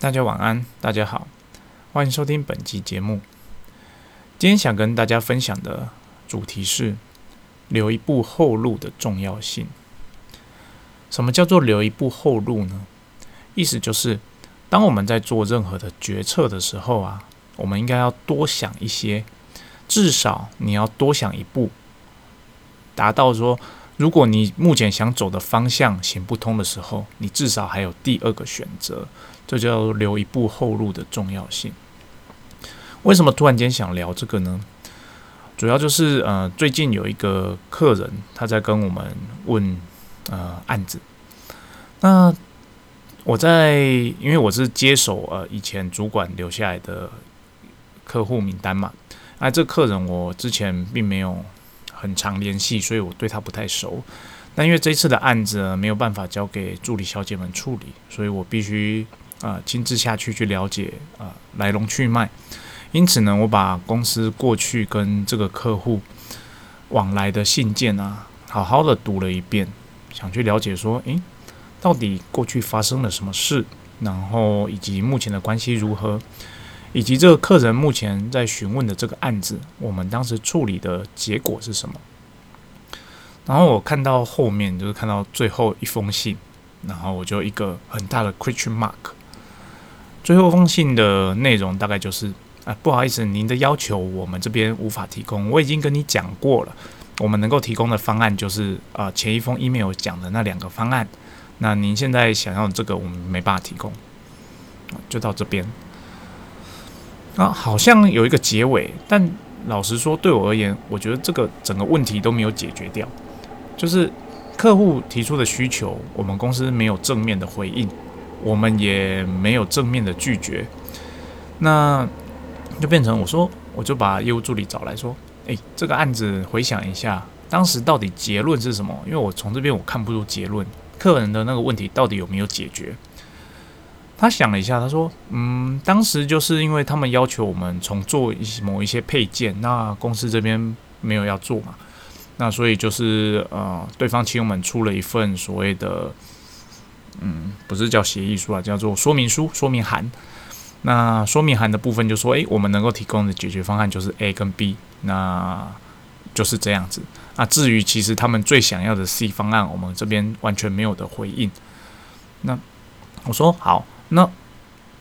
大家晚安，大家好，欢迎收听本期节目。今天想跟大家分享的主题是留一步后路的重要性。什么叫做留一步后路呢？意思就是，当我们在做任何的决策的时候啊，我们应该要多想一些，至少你要多想一步，达到说，如果你目前想走的方向行不通的时候，你至少还有第二个选择。这叫留一步后路的重要性。为什么突然间想聊这个呢？主要就是呃，最近有一个客人他在跟我们问呃案子。那我在因为我是接手呃以前主管留下来的客户名单嘛，那这客人我之前并没有很常联系，所以我对他不太熟。但因为这次的案子没有办法交给助理小姐们处理，所以我必须。啊，亲自下去去了解啊来龙去脉，因此呢，我把公司过去跟这个客户往来的信件啊，好好的读了一遍，想去了解说，诶，到底过去发生了什么事，然后以及目前的关系如何，以及这个客人目前在询问的这个案子，我们当时处理的结果是什么？然后我看到后面就是看到最后一封信，然后我就一个很大的 question mark。最后封信的内容大概就是啊，不好意思，您的要求我们这边无法提供。我已经跟你讲过了，我们能够提供的方案就是啊，前一封 email 讲的那两个方案。那您现在想要这个，我们没办法提供。就到这边啊，好像有一个结尾，但老实说，对我而言，我觉得这个整个问题都没有解决掉。就是客户提出的需求，我们公司没有正面的回应。我们也没有正面的拒绝，那就变成我说，我就把业务助理找来说，诶，这个案子回想一下，当时到底结论是什么？因为我从这边我看不出结论，客人的那个问题到底有没有解决？他想了一下，他说，嗯，当时就是因为他们要求我们重做一某一些配件，那公司这边没有要做嘛，那所以就是呃，对方请我们出了一份所谓的。嗯，不是叫协议书啊，叫做说明书、说明函。那说明函的部分就说，诶，我们能够提供的解决方案就是 A 跟 B，那就是这样子。那至于其实他们最想要的 C 方案，我们这边完全没有的回应。那我说好，那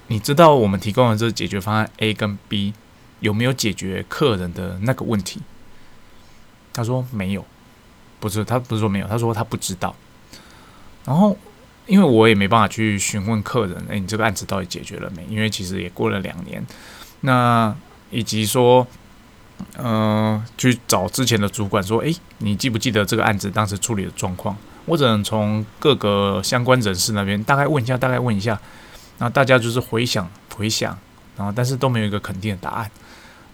你知道我们提供的这解决方案 A 跟 B 有没有解决客人的那个问题？他说没有，不是，他不是说没有，他说他不知道。然后。因为我也没办法去询问客人，诶，你这个案子到底解决了没？因为其实也过了两年，那以及说，呃，去找之前的主管说，诶，你记不记得这个案子当时处理的状况？我只能从各个相关人士那边大概问一下，大概问一下，那大家就是回想回想，然后但是都没有一个肯定的答案。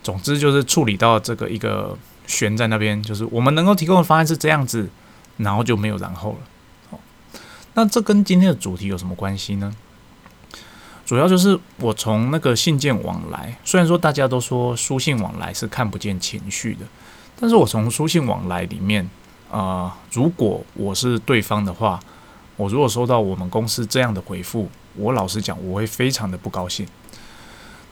总之就是处理到这个一个悬在那边，就是我们能够提供的方案是这样子，然后就没有然后了。那这跟今天的主题有什么关系呢？主要就是我从那个信件往来，虽然说大家都说书信往来是看不见情绪的，但是我从书信往来里面，啊，如果我是对方的话，我如果收到我们公司这样的回复，我老实讲，我会非常的不高兴。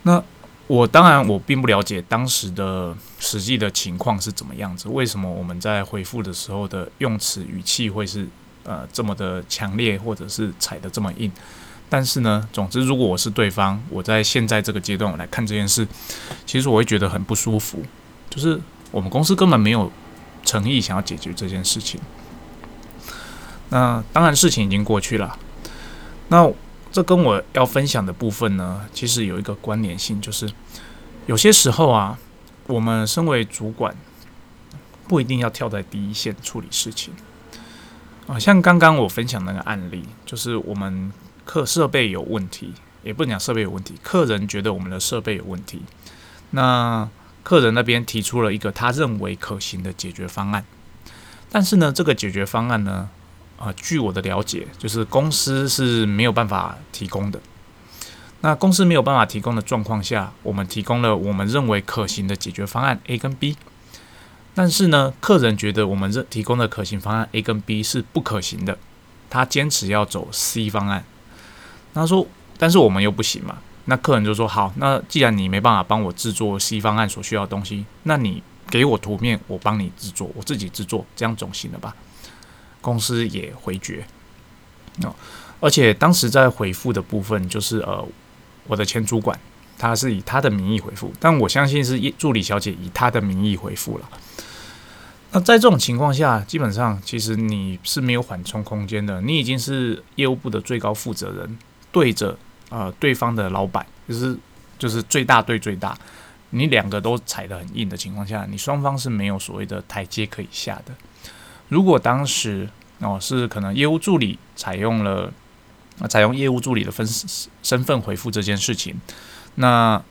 那我当然我并不了解当时的实际的情况是怎么样子，为什么我们在回复的时候的用词语气会是？呃，这么的强烈，或者是踩的这么硬，但是呢，总之，如果我是对方，我在现在这个阶段我来看这件事，其实我会觉得很不舒服，就是我们公司根本没有诚意想要解决这件事情。那当然，事情已经过去了。那这跟我要分享的部分呢，其实有一个关联性，就是有些时候啊，我们身为主管，不一定要跳在第一线处理事情。啊，像刚刚我分享那个案例，就是我们客设备有问题，也不能讲设备有问题，客人觉得我们的设备有问题。那客人那边提出了一个他认为可行的解决方案，但是呢，这个解决方案呢，啊，据我的了解，就是公司是没有办法提供的。那公司没有办法提供的状况下，我们提供了我们认为可行的解决方案 A 跟 B。但是呢，客人觉得我们这提供的可行方案 A 跟 B 是不可行的，他坚持要走 C 方案。他说，但是我们又不行嘛。那客人就说好，那既然你没办法帮我制作 C 方案所需要的东西，那你给我图面，我帮你制作，我自己制作，这样总行了吧？公司也回绝哦，而且当时在回复的部分，就是呃，我的前主管他是以他的名义回复，但我相信是助理小姐以她的名义回复了。那在这种情况下，基本上其实你是没有缓冲空间的，你已经是业务部的最高负责人，对着。呃，对方的老板就是就是最大对最大，你两个都踩得很硬的情况下，你双方是没有所谓的台阶可以下的。如果当时哦是可能业务助理采用了采用业务助理的分身份回复这件事情，那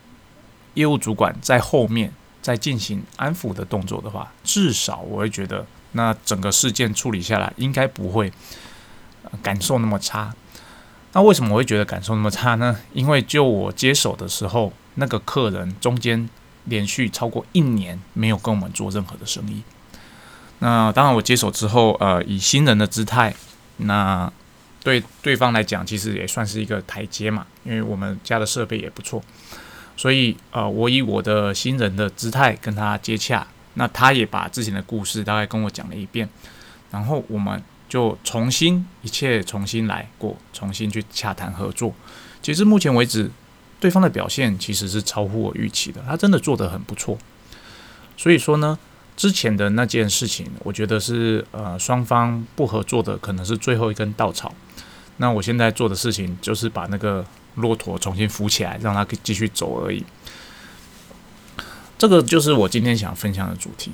业务主管在后面再进行安抚的动作的话，至少我会觉得那整个事件处理下来应该不会感受那么差。那为什么我会觉得感受那么差呢？因为就我接手的时候，那个客人中间连续超过一年没有跟我们做任何的生意。那当然，我接手之后，呃，以新人的姿态，那对对方来讲，其实也算是一个台阶嘛，因为我们家的设备也不错，所以呃，我以我的新人的姿态跟他接洽，那他也把之前的故事大概跟我讲了一遍，然后我们。就重新一切重新来过，重新去洽谈合作。其实目前为止，对方的表现其实是超乎我预期的，他真的做得很不错。所以说呢，之前的那件事情，我觉得是呃双方不合作的，可能是最后一根稻草。那我现在做的事情就是把那个骆驼重新扶起来，让它继续走而已。这个就是我今天想分享的主题。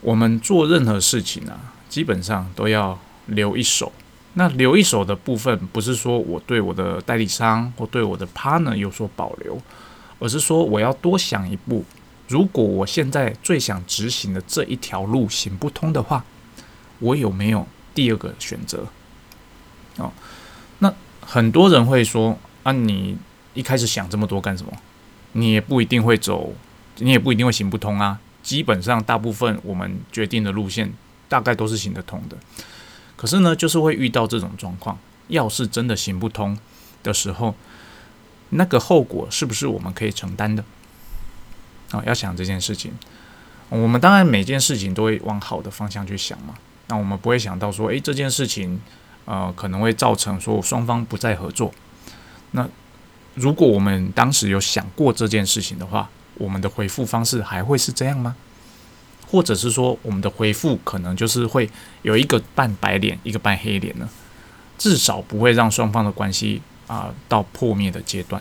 我们做任何事情啊，基本上都要。留一手，那留一手的部分不是说我对我的代理商或对我的 partner 有所保留，而是说我要多想一步。如果我现在最想执行的这一条路行不通的话，我有没有第二个选择？哦，那很多人会说啊，你一开始想这么多干什么？你也不一定会走，你也不一定会行不通啊。基本上大部分我们决定的路线大概都是行得通的。可是呢，就是会遇到这种状况。要是真的行不通的时候，那个后果是不是我们可以承担的？啊，要想这件事情。我们当然每件事情都会往好的方向去想嘛。那我们不会想到说，诶，这件事情，呃，可能会造成说双方不再合作。那如果我们当时有想过这件事情的话，我们的回复方式还会是这样吗？或者是说，我们的回复可能就是会有一个半白脸，一个半黑脸呢，至少不会让双方的关系啊到破灭的阶段。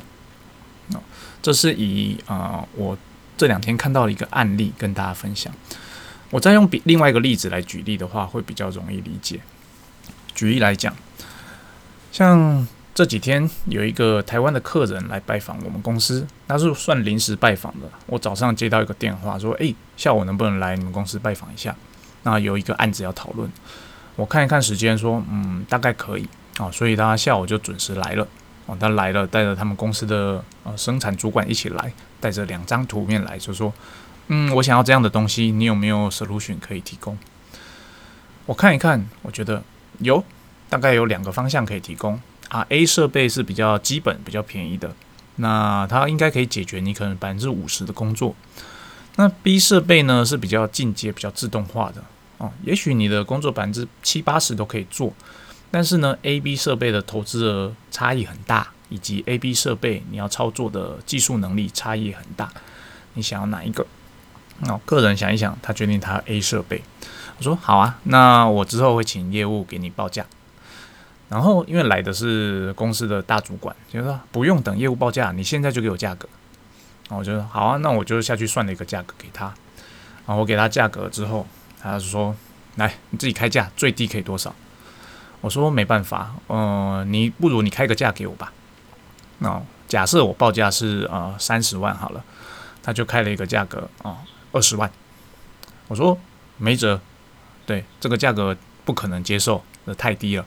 哦，这是以啊我这两天看到了一个案例跟大家分享。我再用比另外一个例子来举例的话，会比较容易理解。举例来讲，像。这几天有一个台湾的客人来拜访我们公司，那是算临时拜访的。我早上接到一个电话，说：“诶，下午能不能来你们公司拜访一下？那有一个案子要讨论。”我看一看时间，说：“嗯，大概可以。”哦，所以他下午就准时来了。哦，他来了，带着他们公司的呃生产主管一起来，带着两张图面来，就说：“嗯，我想要这样的东西，你有没有 solution 可以提供？”我看一看，我觉得有，大概有两个方向可以提供。啊，A 设备是比较基本、比较便宜的，那它应该可以解决你可能百分之五十的工作。那 B 设备呢是比较进阶、比较自动化的哦，也许你的工作百分之七八十都可以做，但是呢，A、B 设备的投资额差异很大，以及 A、B 设备你要操作的技术能力差异很大。你想要哪一个？哦，个人想一想，他决定他 A 设备。我说好啊，那我之后会请业务给你报价。然后，因为来的是公司的大主管，就说不用等业务报价，你现在就给我价格。然后我就说好啊，那我就下去算了一个价格给他。然后我给他价格之后，他是说来你自己开价，最低可以多少？我说没办法，嗯，你不如你开个价给我吧。那假设我报价是呃三十万好了，他就开了一个价格啊二十万。我说没辙，对这个价格不可能接受，那太低了。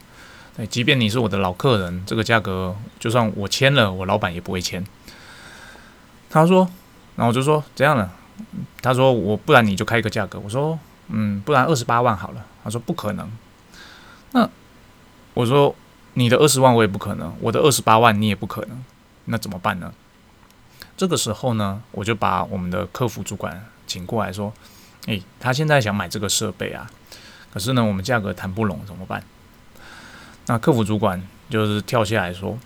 哎，即便你是我的老客人，这个价格就算我签了，我老板也不会签。他说，然后我就说怎样了？他说我不然你就开一个价格。我说嗯，不然二十八万好了。他说不可能。那我说你的二十万我也不可能，我的二十八万你也不可能，那怎么办呢？这个时候呢，我就把我们的客服主管请过来说：“诶，他现在想买这个设备啊，可是呢，我们价格谈不拢，怎么办？”那客服主管就是跳下来说：“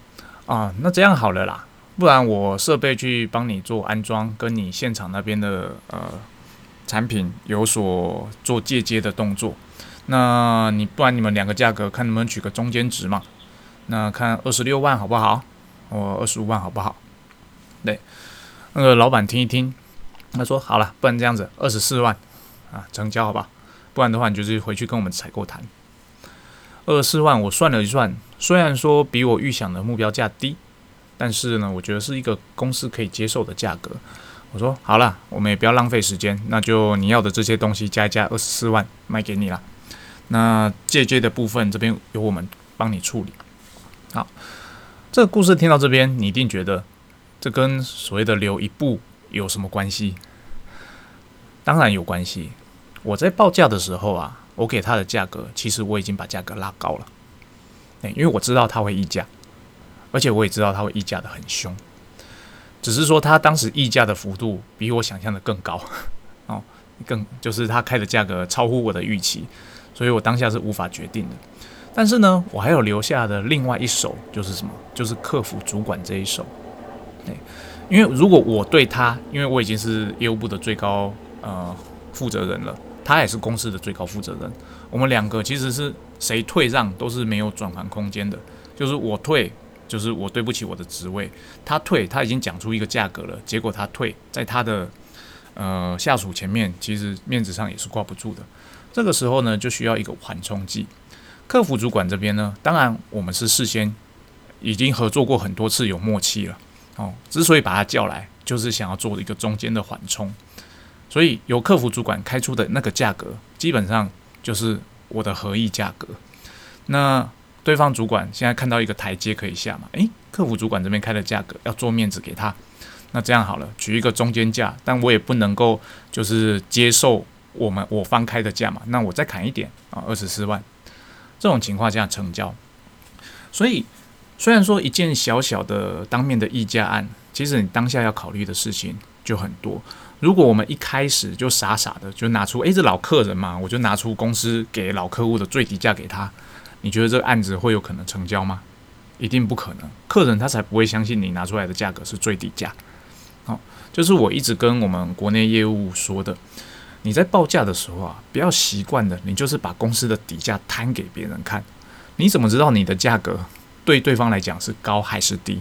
啊，那这样好了啦，不然我设备去帮你做安装，跟你现场那边的呃产品有所做借接的动作。那你不然你们两个价格看能不能取个中间值嘛？那看二十六万好不好？我二十五万好不好？对。”那个老板听一听，他说：“好了，不然这样子，二十四万啊，成交好吧？不然的话，你就是回去跟我们采购谈。二十四万，我算了一算，虽然说比我预想的目标价低，但是呢，我觉得是一个公司可以接受的价格。我说好了，我们也不要浪费时间，那就你要的这些东西加一加，二十四万卖给你了。那借接的部分这边由我们帮你处理。好，这个故事听到这边，你一定觉得。”这跟所谓的留一步有什么关系？当然有关系。我在报价的时候啊，我给他的价格，其实我已经把价格拉高了。因为我知道他会议价，而且我也知道他会议价的很凶。只是说他当时议价的幅度比我想象的更高 哦，更就是他开的价格超乎我的预期，所以我当下是无法决定的。但是呢，我还有留下的另外一手，就是什么？就是客服主管这一手。对，因为如果我对他，因为我已经是业务部的最高呃负责人了，他也是公司的最高负责人，我们两个其实是谁退让都是没有转换空间的。就是我退，就是我对不起我的职位；他退，他已经讲出一个价格了，结果他退，在他的呃下属前面，其实面子上也是挂不住的。这个时候呢，就需要一个缓冲剂。客服主管这边呢，当然我们是事先已经合作过很多次，有默契了。哦，之所以把他叫来，就是想要做一个中间的缓冲，所以由客服主管开出的那个价格，基本上就是我的合意价格。那对方主管现在看到一个台阶可以下嘛？诶，客服主管这边开的价格要做面子给他，那这样好了，取一个中间价，但我也不能够就是接受我们我方开的价嘛，那我再砍一点啊，二十四万，这种情况下成交，所以。虽然说一件小小的当面的议价案，其实你当下要考虑的事情就很多。如果我们一开始就傻傻的就拿出，诶，这老客人嘛，我就拿出公司给老客户的最低价给他，你觉得这个案子会有可能成交吗？一定不可能，客人他才不会相信你拿出来的价格是最低价。好，就是我一直跟我们国内业务说的，你在报价的时候啊，不要习惯的，你就是把公司的底价摊给别人看，你怎么知道你的价格？对对方来讲是高还是低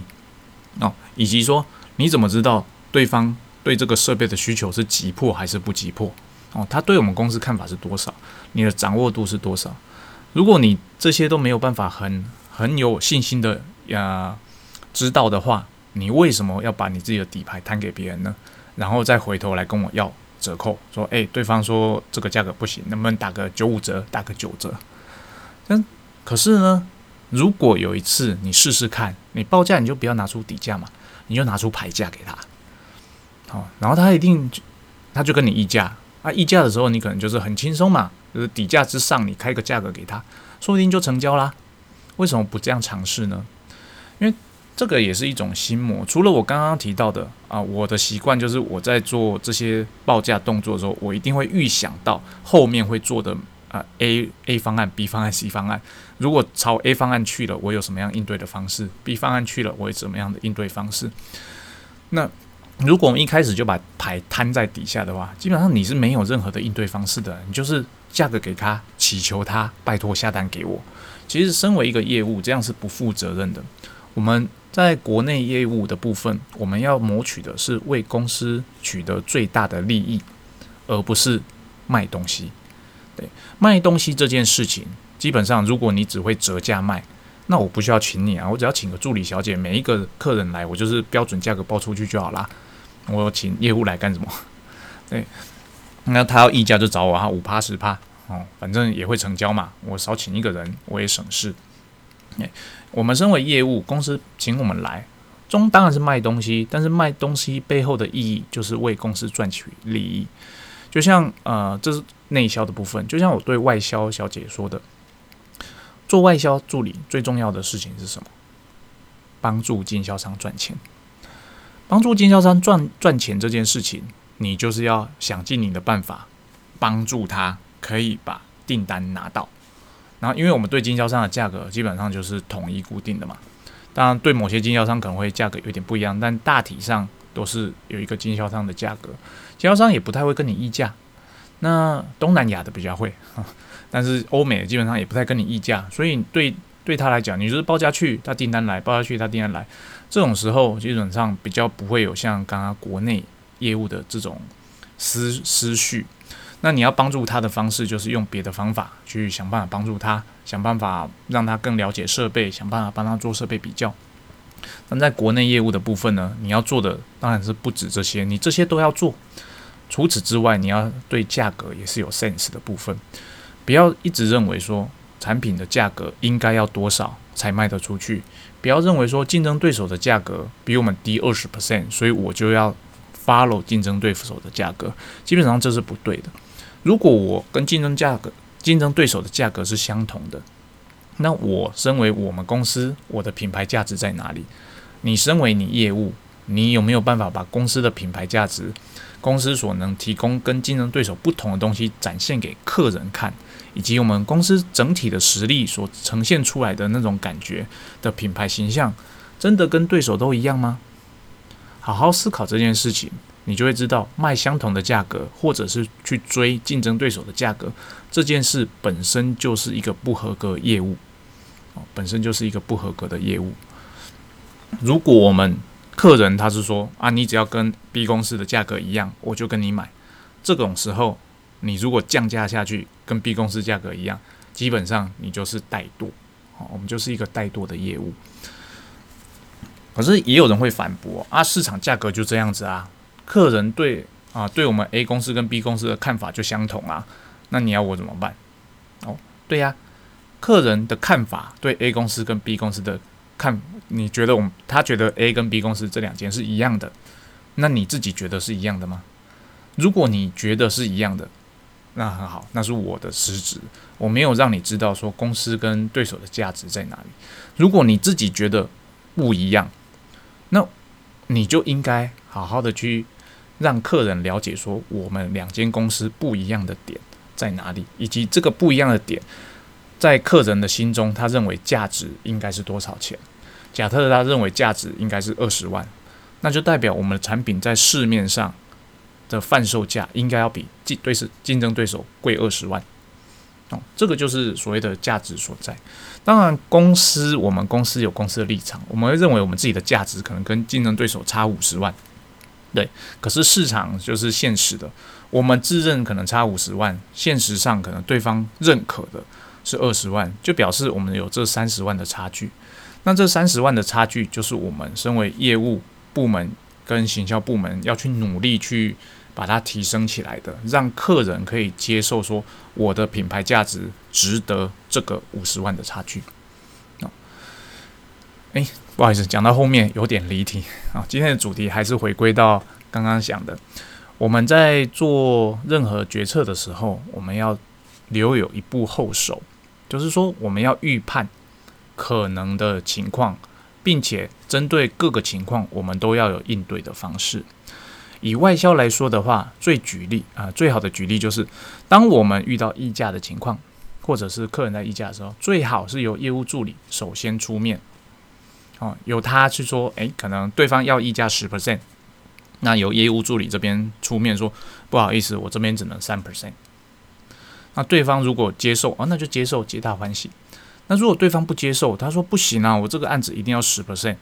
哦，以及说你怎么知道对方对这个设备的需求是急迫还是不急迫哦？他对我们公司看法是多少？你的掌握度是多少？如果你这些都没有办法很很有信心的呀知道的话，你为什么要把你自己的底牌摊给别人呢？然后再回头来跟我要折扣，说诶，对方说这个价格不行，能不能打个九五折，打个九折？但，可是呢？如果有一次你试试看，你报价你就不要拿出底价嘛，你就拿出牌价给他，好，然后他一定他就跟你议价啊，议价的时候你可能就是很轻松嘛，就是底价之上你开个价格给他，说不定就成交啦。为什么不这样尝试呢？因为这个也是一种心魔。除了我刚刚提到的啊，我的习惯就是我在做这些报价动作的时候，我一定会预想到后面会做的。啊，A A 方案、B 方案、C 方案，如果朝 A 方案去了，我有什么样应对的方式？B 方案去了，我有怎么样的应对方式？那如果我们一开始就把牌摊在底下的话，基本上你是没有任何的应对方式的，你就是价格给他，祈求他拜托下单给我。其实身为一个业务，这样是不负责任的。我们在国内业务的部分，我们要谋取的是为公司取得最大的利益，而不是卖东西。对，卖东西这件事情，基本上如果你只会折价卖，那我不需要请你啊，我只要请个助理小姐，每一个客人来，我就是标准价格报出去就好啦。我请业务来干什么？对，那他要议价就找我啊，五趴十趴哦，反正也会成交嘛，我少请一个人我也省事。我们身为业务公司，请我们来，中当然是卖东西，但是卖东西背后的意义就是为公司赚取利益。就像呃，这是内销的部分。就像我对外销小姐说的，做外销助理最重要的事情是什么？帮助经销商赚钱。帮助经销商赚赚钱这件事情，你就是要想尽你的办法，帮助他可以把订单拿到。然后，因为我们对经销商的价格基本上就是统一固定的嘛。当然，对某些经销商可能会价格有点不一样，但大体上都是有一个经销商的价格。经销商也不太会跟你议价。那东南亚的比较会，但是欧美基本上也不太跟你议价。所以对对他来讲，你就是报价去，他订单来；报价去，他订单来。这种时候基本上比较不会有像刚刚国内业务的这种思思绪。那你要帮助他的方式，就是用别的方法去想办法帮助他，想办法让他更了解设备，想办法帮他做设备比较。那在国内业务的部分呢，你要做的当然是不止这些，你这些都要做。除此之外，你要对价格也是有 sense 的部分，不要一直认为说产品的价格应该要多少才卖得出去，不要认为说竞争对手的价格比我们低二十 percent，所以我就要 follow 竞争对手的价格，基本上这是不对的。如果我跟竞争价格、竞争对手的价格是相同的，那我身为我们公司，我的品牌价值在哪里？你身为你业务，你有没有办法把公司的品牌价值、公司所能提供跟竞争对手不同的东西展现给客人看，以及我们公司整体的实力所呈现出来的那种感觉的品牌形象，真的跟对手都一样吗？好好思考这件事情。你就会知道，卖相同的价格，或者是去追竞争对手的价格，这件事本身就是一个不合格业务，哦，本身就是一个不合格的业务。如果我们客人他是说啊，你只要跟 B 公司的价格一样，我就跟你买，这种时候，你如果降价下去跟 B 公司价格一样，基本上你就是怠惰，哦，我们就是一个怠惰的业务。可是也有人会反驳啊，市场价格就这样子啊。客人对啊，对我们 A 公司跟 B 公司的看法就相同啊，那你要我怎么办？哦，对呀，客人的看法对 A 公司跟 B 公司的看，你觉得我们他觉得 A 跟 B 公司这两间是一样的，那你自己觉得是一样的吗？如果你觉得是一样的，那很好，那是我的失职，我没有让你知道说公司跟对手的价值在哪里。如果你自己觉得不一样，那你就应该好好的去。让客人了解说我们两间公司不一样的点在哪里，以及这个不一样的点在客人的心中，他认为价值应该是多少钱？假特他认为价值应该是二十万，那就代表我们的产品在市面上的贩售价应该要比竞对是竞争对手贵二十万。哦，这个就是所谓的价值所在。当然，公司我们公司有公司的立场，我们会认为我们自己的价值可能跟竞争对手差五十万。对，可是市场就是现实的，我们自认可能差五十万，现实上可能对方认可的是二十万，就表示我们有这三十万的差距。那这三十万的差距，就是我们身为业务部门跟行销部门要去努力去把它提升起来的，让客人可以接受说我的品牌价值值得这个五十万的差距。啊，哎。不好意思，讲到后面有点离题 啊。今天的主题还是回归到刚刚讲的，我们在做任何决策的时候，我们要留有一步后手，就是说我们要预判可能的情况，并且针对各个情况，我们都要有应对的方式。以外销来说的话，最举例啊，最好的举例就是，当我们遇到议价的情况，或者是客人在议价的时候，最好是由业务助理首先出面。哦，由他去说，诶，可能对方要溢价十 percent，那由业务助理这边出面说，不好意思，我这边只能三 percent。那对方如果接受，哦，那就接受，皆大欢喜。那如果对方不接受，他说不行啊，我这个案子一定要十 percent。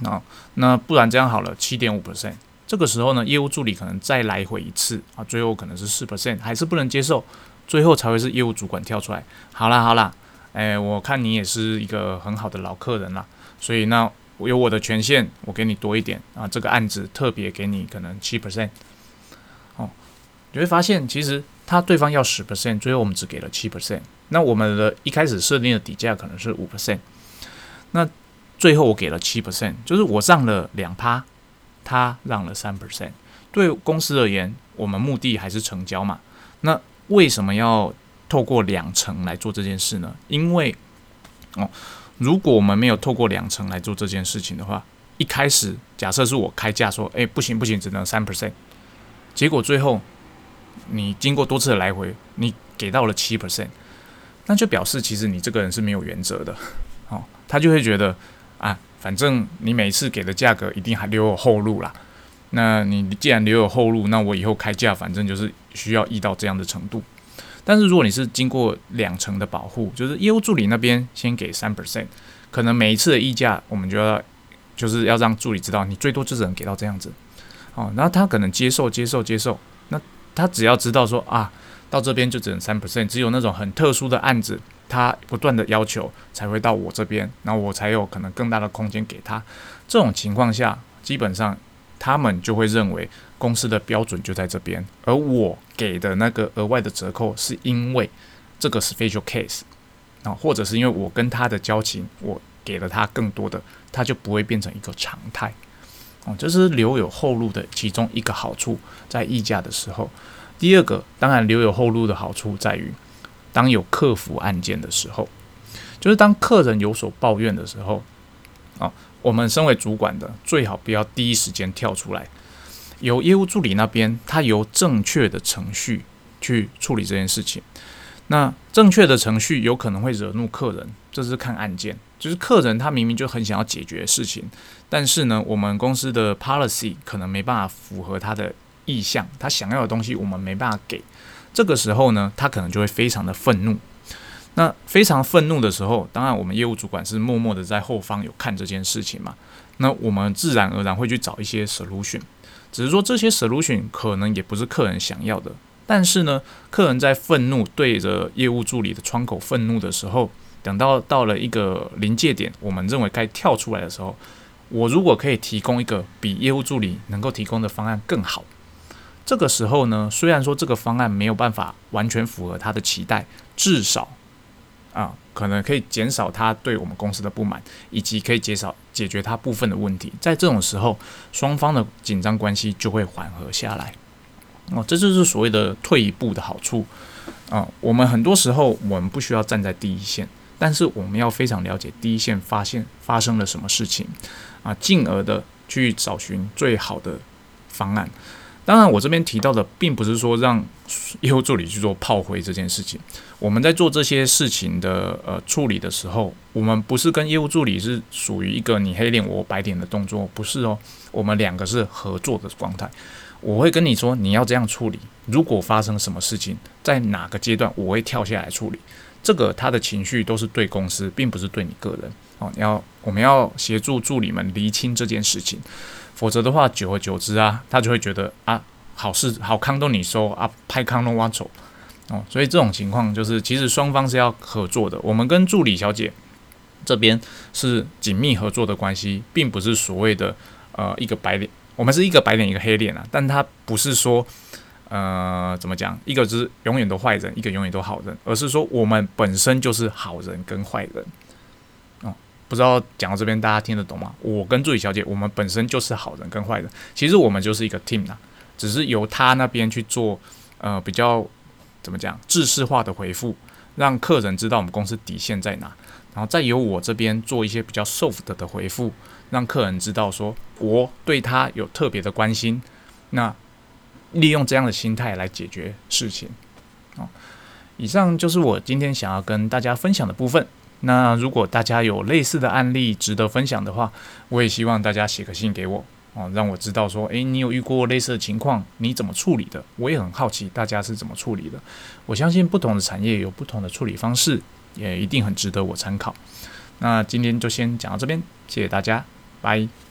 那那不然这样好了，七点五 percent。这个时候呢，业务助理可能再来回一次啊，最后可能是四 percent，还是不能接受，最后才会是业务主管跳出来，好啦好啦，诶，我看你也是一个很好的老客人啦。所以那我有我的权限，我给你多一点啊。这个案子特别给你可能七 percent，哦，你会发现其实他对方要十 percent，最后我们只给了七 percent。那我们的一开始设定的底价可能是五 percent，那最后我给了七 percent，就是我让了两趴，他让了三 percent。对公司而言，我们目的还是成交嘛。那为什么要透过两成来做这件事呢？因为哦。如果我们没有透过两层来做这件事情的话，一开始假设是我开价说，哎，不行不行，只能三 percent，结果最后你经过多次的来回，你给到了七 percent，那就表示其实你这个人是没有原则的，哦，他就会觉得啊，反正你每次给的价格一定还留有后路啦。那你既然留有后路，那我以后开价反正就是需要议到这样的程度。但是如果你是经过两层的保护，就是业务助理那边先给三 percent，可能每一次的议价我们就要就是要让助理知道你最多就只能给到这样子，哦，那他可能接受接受接受，那他只要知道说啊，到这边就只能三 percent，只有那种很特殊的案子，他不断的要求才会到我这边，然后我才有可能更大的空间给他。这种情况下，基本上他们就会认为。公司的标准就在这边，而我给的那个额外的折扣，是因为这个 special case 啊，或者是因为我跟他的交情，我给了他更多的，他就不会变成一个常态哦。这是留有后路的其中一个好处，在议价的时候。第二个，当然留有后路的好处在于，当有客服案件的时候，就是当客人有所抱怨的时候啊，我们身为主管的，最好不要第一时间跳出来。由业务助理那边，他由正确的程序去处理这件事情。那正确的程序有可能会惹怒客人，这是看案件。就是客人他明明就很想要解决事情，但是呢，我们公司的 policy 可能没办法符合他的意向，他想要的东西我们没办法给。这个时候呢，他可能就会非常的愤怒。那非常愤怒的时候，当然我们业务主管是默默的在后方有看这件事情嘛。那我们自然而然会去找一些 solution。只是说这些 solution 可能也不是客人想要的，但是呢，客人在愤怒对着业务助理的窗口愤怒的时候，等到到了一个临界点，我们认为该跳出来的时候，我如果可以提供一个比业务助理能够提供的方案更好，这个时候呢，虽然说这个方案没有办法完全符合他的期待，至少啊。可能可以减少他对我们公司的不满，以及可以减少解决他部分的问题。在这种时候，双方的紧张关系就会缓和下来。哦，这就是所谓的退一步的好处啊。我们很多时候我们不需要站在第一线，但是我们要非常了解第一线发现发生了什么事情啊，进而的去找寻最好的方案。当然，我这边提到的并不是说让业务助理去做炮灰这件事情。我们在做这些事情的呃处理的时候，我们不是跟业务助理是属于一个你黑脸我白脸的动作，不是哦。我们两个是合作的状态。我会跟你说你要这样处理。如果发生什么事情，在哪个阶段，我会跳下来处理。这个他的情绪都是对公司，并不是对你个人哦。要我们要协助助理们厘清这件事情。否则的话，久而久之啊，他就会觉得啊，好事好康都你收啊，拍康都挖走哦。所以这种情况就是，其实双方是要合作的。我们跟助理小姐这边是紧密合作的关系，并不是所谓的呃一个白脸，我们是一个白脸一个黑脸啊。但他不是说呃怎么讲，一个是永远都坏人，一个永远都好人，而是说我们本身就是好人跟坏人。不知道讲到这边大家听得懂吗？我跟助理小姐，我们本身就是好人跟坏人，其实我们就是一个 team 呐，只是由他那边去做呃比较怎么讲制式化的回复，让客人知道我们公司底线在哪，然后再由我这边做一些比较 soft 的回复，让客人知道说我对他有特别的关心，那利用这样的心态来解决事情。哦，以上就是我今天想要跟大家分享的部分。那如果大家有类似的案例值得分享的话，我也希望大家写个信给我哦，让我知道说，诶，你有遇过类似的情况，你怎么处理的？我也很好奇大家是怎么处理的。我相信不同的产业有不同的处理方式，也一定很值得我参考。那今天就先讲到这边，谢谢大家，拜。